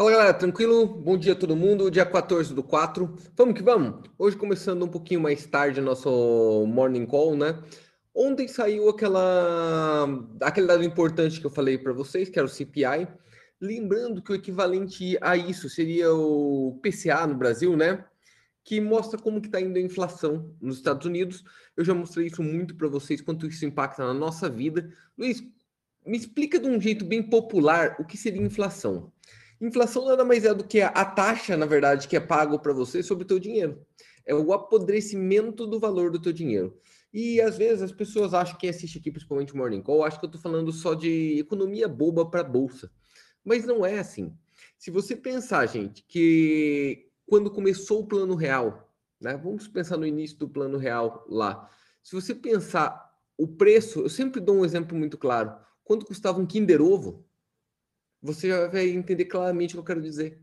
Fala galera, tranquilo? Bom dia a todo mundo. Dia 14 do 4. Vamos que vamos? Hoje começando um pouquinho mais tarde nosso morning call, né? Ontem saiu aquela aquele dado importante que eu falei para vocês, que era o CPI. Lembrando que o equivalente a isso seria o PCA no Brasil, né? Que mostra como que está indo a inflação nos Estados Unidos. Eu já mostrei isso muito para vocês, quanto isso impacta na nossa vida. Luiz, me explica de um jeito bem popular o que seria inflação. Inflação nada mais é do que a taxa, na verdade, que é pago para você sobre o teu dinheiro. É o apodrecimento do valor do teu dinheiro. E às vezes as pessoas acham que assiste aqui, principalmente Morning Call, acho que eu estou falando só de economia boba para bolsa. Mas não é assim. Se você pensar, gente, que quando começou o plano real, né? Vamos pensar no início do plano real lá. Se você pensar o preço, eu sempre dou um exemplo muito claro. Quando custava um Kinder Ovo, você já vai entender claramente o que eu quero dizer.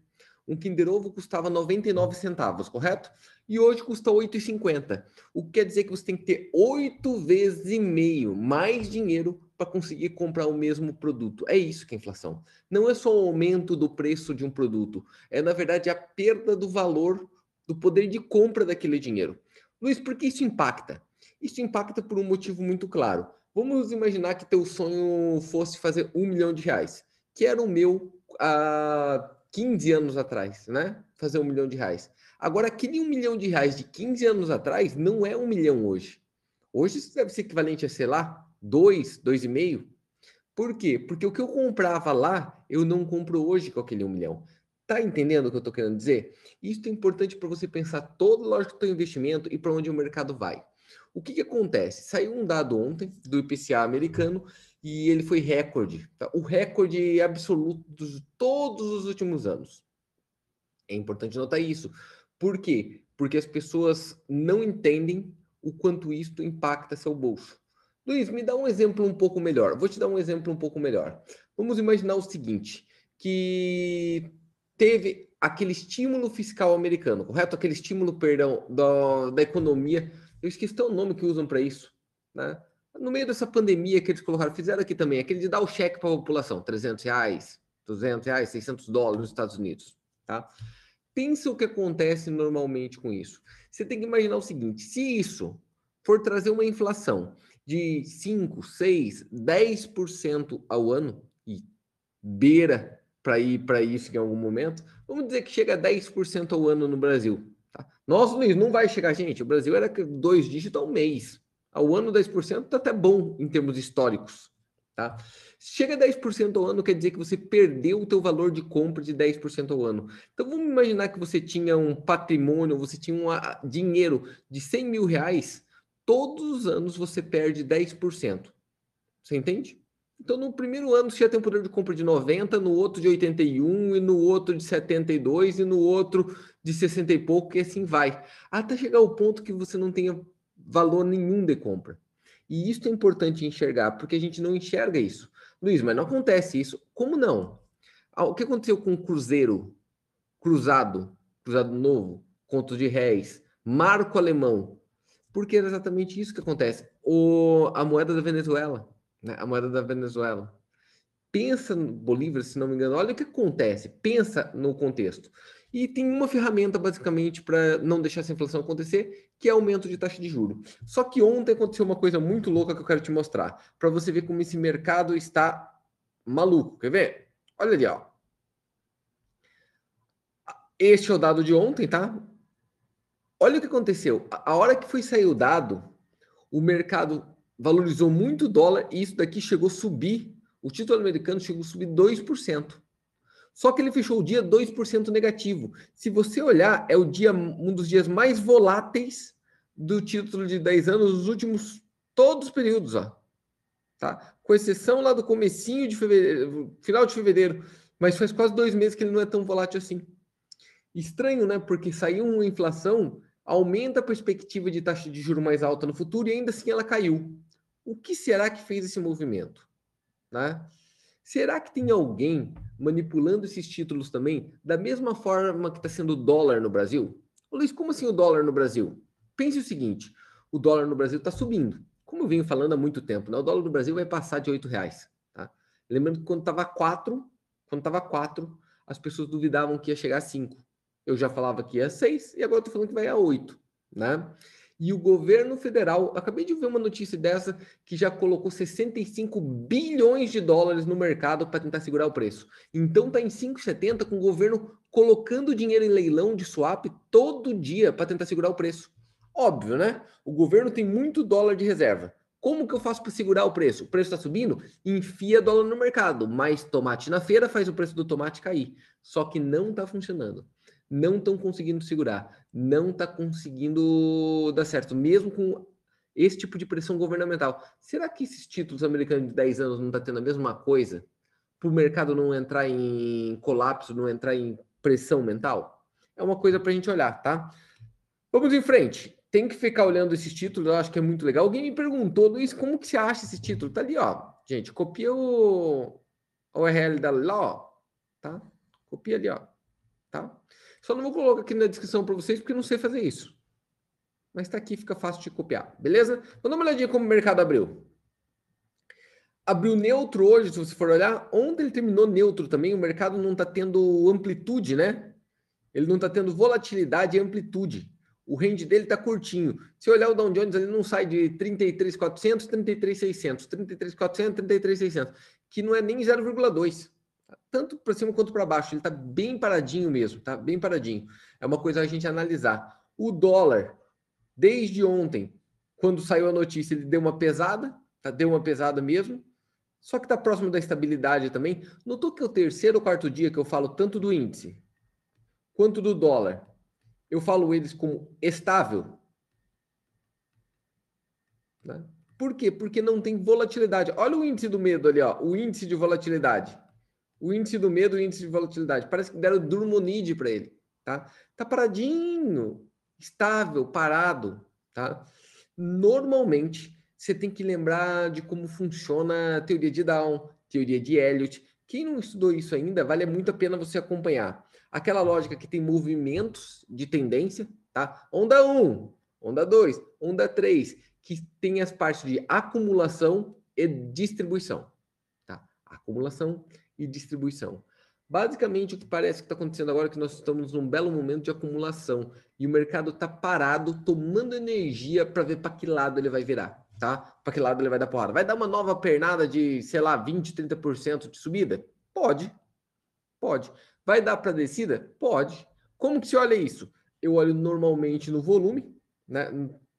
Um Kinder Ovo custava 99 centavos, correto? E hoje custa 8,50. O que quer dizer que você tem que ter oito vezes e meio mais dinheiro para conseguir comprar o mesmo produto. É isso que é inflação. Não é só o aumento do preço de um produto, é na verdade a perda do valor do poder de compra daquele dinheiro. Luiz, por que isso impacta? Isso impacta por um motivo muito claro. Vamos imaginar que teu sonho fosse fazer um milhão de reais que era o meu há 15 anos atrás, né? Fazer um milhão de reais. Agora, aquele um milhão de reais de 15 anos atrás não é um milhão hoje. Hoje isso deve ser equivalente a, sei lá, dois, dois e meio. Por quê? Porque o que eu comprava lá, eu não compro hoje com aquele um milhão. Tá entendendo o que eu estou querendo dizer? Isso é importante para você pensar toda a lógica do seu investimento e para onde o mercado vai. O que, que acontece? Saiu um dado ontem do IPCA americano e ele foi recorde, tá? o recorde absoluto de todos os últimos anos. É importante notar isso. Por quê? Porque as pessoas não entendem o quanto isso impacta seu bolso. Luiz, me dá um exemplo um pouco melhor. Vou te dar um exemplo um pouco melhor. Vamos imaginar o seguinte, que teve aquele estímulo fiscal americano, correto? Aquele estímulo, perdão, da, da economia. Eu esqueci o nome que usam para isso, né? No meio dessa pandemia que eles colocaram, fizeram aqui também, aquele de dar o cheque para a população, 300 reais, 200 reais, 600 dólares nos Estados Unidos, tá? Pensa o que acontece normalmente com isso. Você tem que imaginar o seguinte, se isso for trazer uma inflação de 5, 6, 10% ao ano, e beira para ir para isso em algum momento, vamos dizer que chega a 10% ao ano no Brasil. Tá? Nossa, Luiz, não vai chegar, gente. O Brasil era dois dígitos ao mês ao ano 10% está até bom em termos históricos, tá? Chega a 10% ao ano, quer dizer que você perdeu o teu valor de compra de 10% ao ano. Então vamos imaginar que você tinha um patrimônio, você tinha um ah, dinheiro de 100 mil reais, todos os anos você perde 10%. Você entende? Então, no primeiro ano, você já tem um poder de compra de 90, no outro de 81, e no outro de 72, e no outro de 60 e pouco, e assim vai. Até chegar ao ponto que você não tenha valor nenhum de compra. E isso é importante enxergar, porque a gente não enxerga isso. Luiz, mas não acontece isso. Como não? Ah, o que aconteceu com o Cruzeiro, Cruzado, Cruzado Novo, Contos de Réis, Marco Alemão? Porque era exatamente isso que acontece. O, a moeda da Venezuela, né? a moeda da Venezuela. Pensa no Bolívar, se não me engano, olha o que acontece, pensa no contexto. E tem uma ferramenta, basicamente, para não deixar essa inflação acontecer, que é aumento de taxa de juro. Só que ontem aconteceu uma coisa muito louca que eu quero te mostrar, para você ver como esse mercado está maluco. Quer ver? Olha ali, ó. Este é o dado de ontem, tá? Olha o que aconteceu. A hora que foi sair o dado, o mercado valorizou muito o dólar e isso daqui chegou a subir. O título americano chegou a subir 2%. Só que ele fechou o dia 2% negativo. Se você olhar, é o dia um dos dias mais voláteis do título de 10 anos nos últimos todos os períodos, ó. Tá? Com exceção lá do comecinho de fevereiro, final de fevereiro, mas faz quase dois meses que ele não é tão volátil assim. Estranho, né? Porque saiu uma inflação, aumenta a perspectiva de taxa de juro mais alta no futuro e ainda assim ela caiu. O que será que fez esse movimento? Né? Será que tem alguém manipulando esses títulos também, da mesma forma que está sendo o dólar no Brasil? Ô, Luiz, como assim o dólar no Brasil? Pense o seguinte: o dólar no Brasil está subindo. Como eu venho falando há muito tempo, né? o dólar no Brasil vai passar de R$ reais. Tá? Lembrando que quando estava 4, quando estava 4, as pessoas duvidavam que ia chegar a 5. Eu já falava que ia a 6 e agora estou falando que vai a 8, né? E o governo federal, acabei de ver uma notícia dessa que já colocou 65 bilhões de dólares no mercado para tentar segurar o preço. Então tá em 5,70 com o governo colocando dinheiro em leilão de swap todo dia para tentar segurar o preço. Óbvio, né? O governo tem muito dólar de reserva. Como que eu faço para segurar o preço? O preço está subindo? Enfia dólar no mercado, mas tomate na feira faz o preço do tomate cair. Só que não está funcionando não estão conseguindo segurar, não está conseguindo dar certo, mesmo com esse tipo de pressão governamental. Será que esses títulos americanos de 10 anos não estão tá tendo a mesma coisa? Para o mercado não entrar em colapso, não entrar em pressão mental? É uma coisa para a gente olhar, tá? Vamos em frente. Tem que ficar olhando esses títulos, eu acho que é muito legal. Alguém me perguntou, Luiz, como que você acha esse título? Tá ali, ó. Gente, copia o, o URL da lá, ó. Tá? Copia ali, ó. Tá? Só não vou colocar aqui na descrição para vocês porque não sei fazer isso. Mas está aqui, fica fácil de copiar, beleza? Vamos dar uma olhadinha como o mercado abriu. Abriu neutro hoje, se você for olhar. Ontem ele terminou neutro também. O mercado não está tendo amplitude, né? Ele não está tendo volatilidade e amplitude. O range dele está curtinho. Se olhar o Dow Jones, ele não sai de 33.400, 33.600, 33.400, 33.600, que não é nem 0,2 tanto para cima quanto para baixo. Ele está bem paradinho mesmo, tá? Bem paradinho. É uma coisa a gente analisar. O dólar, desde ontem, quando saiu a notícia, ele deu uma pesada, tá? Deu uma pesada mesmo. Só que está próximo da estabilidade também. Notou que é o terceiro ou quarto dia que eu falo tanto do índice quanto do dólar. Eu falo eles como estável. Né? Por quê? Porque não tem volatilidade. Olha o índice do medo ali, ó. O índice de volatilidade. O índice do medo, o índice de volatilidade. Parece que deram Drumonide para ele, tá? Tá paradinho, estável, parado, tá? Normalmente, você tem que lembrar de como funciona a teoria de Down, teoria de Elliott. Quem não estudou isso ainda, vale muito a pena você acompanhar. Aquela lógica que tem movimentos de tendência, tá? Onda 1, onda 2, onda 3, que tem as partes de acumulação e distribuição, tá? Acumulação e distribuição. Basicamente, o que parece que está acontecendo agora é que nós estamos num belo momento de acumulação e o mercado está parado, tomando energia para ver para que lado ele vai virar, tá? Para que lado ele vai dar porrada. Vai dar uma nova pernada de, sei lá, 20, 30% de subida? Pode. Pode. Vai dar para descida? Pode. Como que se olha isso? Eu olho normalmente no volume, né?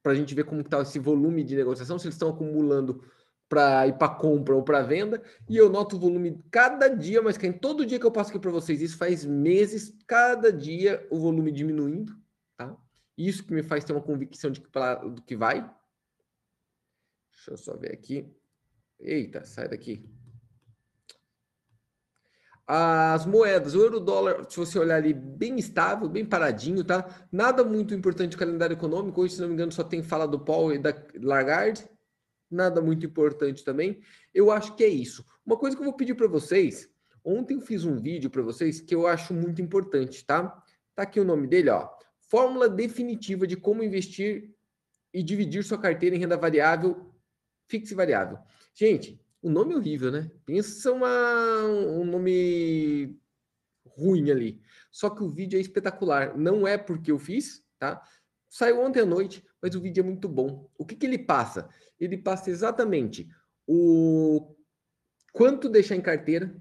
Para a gente ver como está esse volume de negociação, se eles estão acumulando para ir para compra ou para venda, e eu noto o volume cada dia, mas quem todo dia que eu passo aqui para vocês, isso faz meses, cada dia o volume diminuindo, tá? Isso que me faz ter uma convicção de que do que vai. Deixa eu só ver aqui. Eita, sai daqui. As moedas, o euro dólar, se você olhar ali, bem estável, bem paradinho, tá? Nada muito importante no calendário econômico. Hoje, se não me engano, só tem fala do Paul e da Lagarde nada muito importante também. Eu acho que é isso. Uma coisa que eu vou pedir para vocês, ontem eu fiz um vídeo para vocês que eu acho muito importante, tá? Tá aqui o nome dele, ó. Fórmula definitiva de como investir e dividir sua carteira em renda variável, fixa e variável. Gente, o nome é horrível, né? Pensa uma, um nome ruim ali. Só que o vídeo é espetacular. Não é porque eu fiz, tá? Saiu ontem à noite, mas o vídeo é muito bom. O que, que ele passa? Ele passa exatamente o quanto deixar em carteira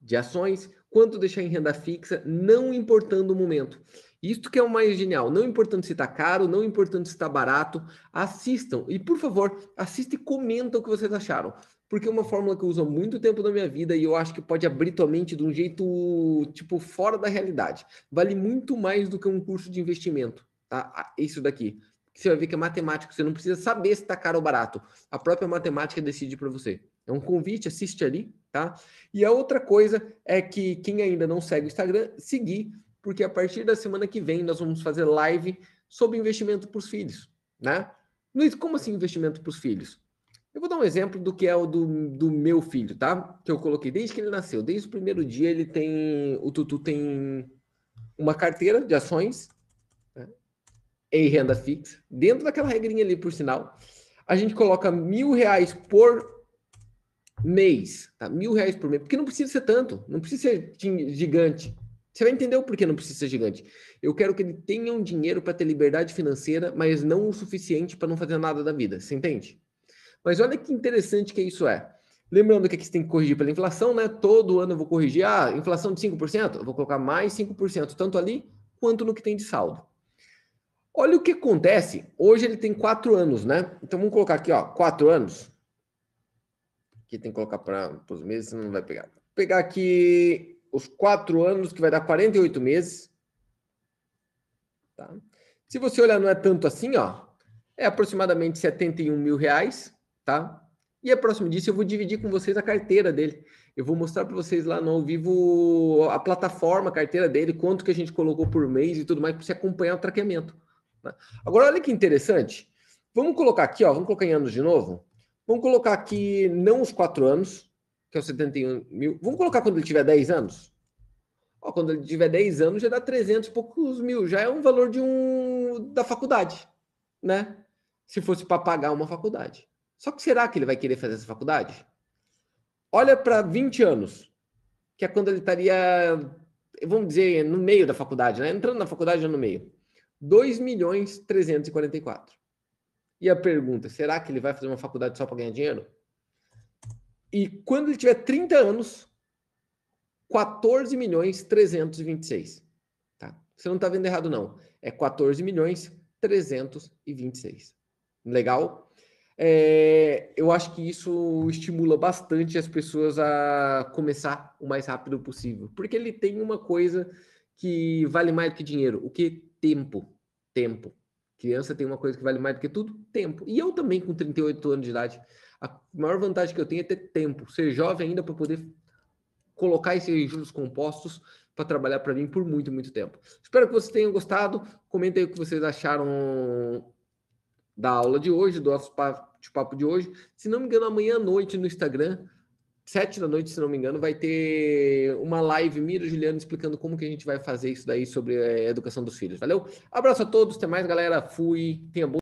de ações, quanto deixar em renda fixa, não importando o momento. Isto que é o mais genial, não importando se está caro, não importando se está barato, assistam. E por favor, assista e comenta o que vocês acharam. Porque é uma fórmula que eu uso há muito tempo na minha vida e eu acho que pode abrir tua mente de um jeito, tipo, fora da realidade. Vale muito mais do que um curso de investimento tá? Isso daqui. Você vai ver que é matemático, você não precisa saber se está caro ou barato. A própria matemática decide para você. É um convite, assiste ali, tá? E a outra coisa é que quem ainda não segue o Instagram, seguir, porque a partir da semana que vem nós vamos fazer live sobre investimento para os filhos, né? Luiz, como assim investimento para os filhos? Eu vou dar um exemplo do que é o do, do meu filho, tá? Que eu coloquei desde que ele nasceu. Desde o primeiro dia ele tem... O Tutu tem uma carteira de ações em renda fixa, dentro daquela regrinha ali, por sinal, a gente coloca mil reais por mês, tá? Mil reais por mês, porque não precisa ser tanto, não precisa ser gigante, Você vai entender o porquê não precisa ser gigante. Eu quero que ele tenha um dinheiro para ter liberdade financeira, mas não o suficiente para não fazer nada da vida. Você entende? Mas olha que interessante que isso é. Lembrando que aqui você tem que corrigir pela inflação, né? Todo ano eu vou corrigir. Ah, inflação de 5%, eu vou colocar mais 5%, tanto ali quanto no que tem de saldo. Olha o que acontece. Hoje ele tem quatro anos, né? Então vamos colocar aqui, ó, quatro anos. Aqui tem que colocar para os meses, não vai pegar. Vou pegar aqui os quatro anos, que vai dar 48 meses. Tá? Se você olhar, não é tanto assim, ó. É aproximadamente 71 mil reais, tá? E a próximo disso eu vou dividir com vocês a carteira dele. Eu vou mostrar para vocês lá no ao vivo a plataforma, a carteira dele, quanto que a gente colocou por mês e tudo mais para você acompanhar o traqueamento. Tá? Agora, olha que interessante. Vamos colocar aqui, ó, vamos colocar em anos de novo. Vamos colocar aqui não os quatro anos, que é os 71 mil. Vamos colocar quando ele tiver 10 anos? Ó, quando ele tiver 10 anos, já dá 300 e poucos mil. Já é um valor de um da faculdade, né? Se fosse para pagar uma faculdade. Só que será que ele vai querer fazer essa faculdade? Olha para 20 anos, que é quando ele estaria, vamos dizer, no meio da faculdade, né? Entrando na faculdade já no meio. 2 milhões 344. E a pergunta, será que ele vai fazer uma faculdade só para ganhar dinheiro? E quando ele tiver 30 anos, 14 milhões 326. Tá? Você não está vendo errado, não. É 14 milhões 326. Legal? é, eu acho que isso estimula bastante as pessoas a começar o mais rápido possível, porque ele tem uma coisa que vale mais do que dinheiro, o que tempo, tempo. Criança tem uma coisa que vale mais do que tudo, tempo. E eu também com 38 anos de idade, a maior vantagem que eu tenho é ter tempo, ser jovem ainda para poder colocar esses juros compostos para trabalhar para mim por muito, muito tempo. Espero que vocês tenham gostado. Comentem aí o que vocês acharam da aula de hoje, do nosso papo de hoje. Se não me engano, amanhã à noite no Instagram, sete da noite, se não me engano, vai ter uma live Mira Juliano explicando como que a gente vai fazer isso daí sobre a educação dos filhos. Valeu? Abraço a todos, até mais, galera. Fui. Tenha bom